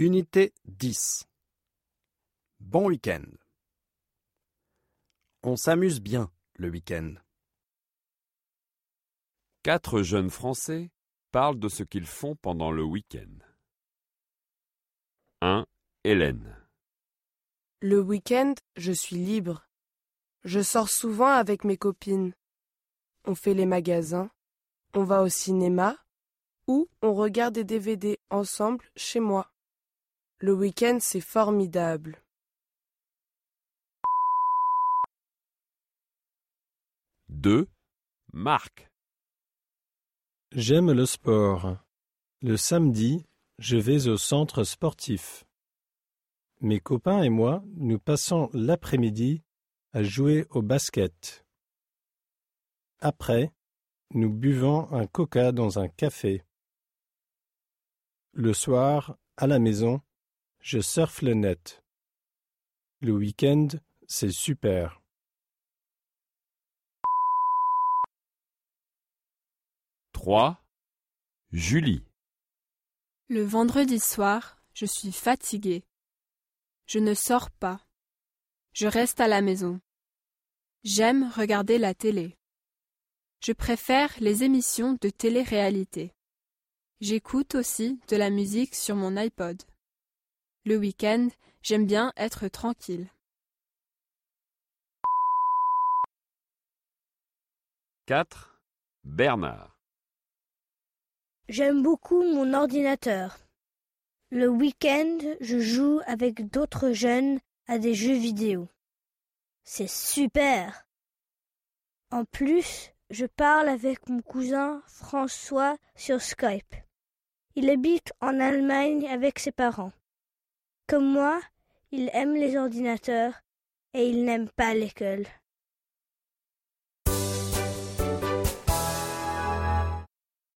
Unité 10 Bon week-end. On s'amuse bien le week-end. Quatre jeunes Français parlent de ce qu'ils font pendant le week-end. 1. Hélène. Le week-end, je suis libre. Je sors souvent avec mes copines. On fait les magasins, on va au cinéma ou on regarde des DVD ensemble chez moi. Le week-end, c'est formidable. 2. Marc. J'aime le sport. Le samedi, je vais au centre sportif. Mes copains et moi, nous passons l'après-midi à jouer au basket. Après, nous buvons un coca dans un café. Le soir, à la maison, je surfe le net. Le week-end, c'est super. 3. Julie. Le vendredi soir, je suis fatiguée. Je ne sors pas. Je reste à la maison. J'aime regarder la télé. Je préfère les émissions de télé-réalité. J'écoute aussi de la musique sur mon iPod. Le week-end, j'aime bien être tranquille. 4. Bernard. J'aime beaucoup mon ordinateur. Le week-end, je joue avec d'autres jeunes à des jeux vidéo. C'est super. En plus, je parle avec mon cousin François sur Skype. Il habite en Allemagne avec ses parents. Comme moi, il aime les ordinateurs et il n'aime pas l'école.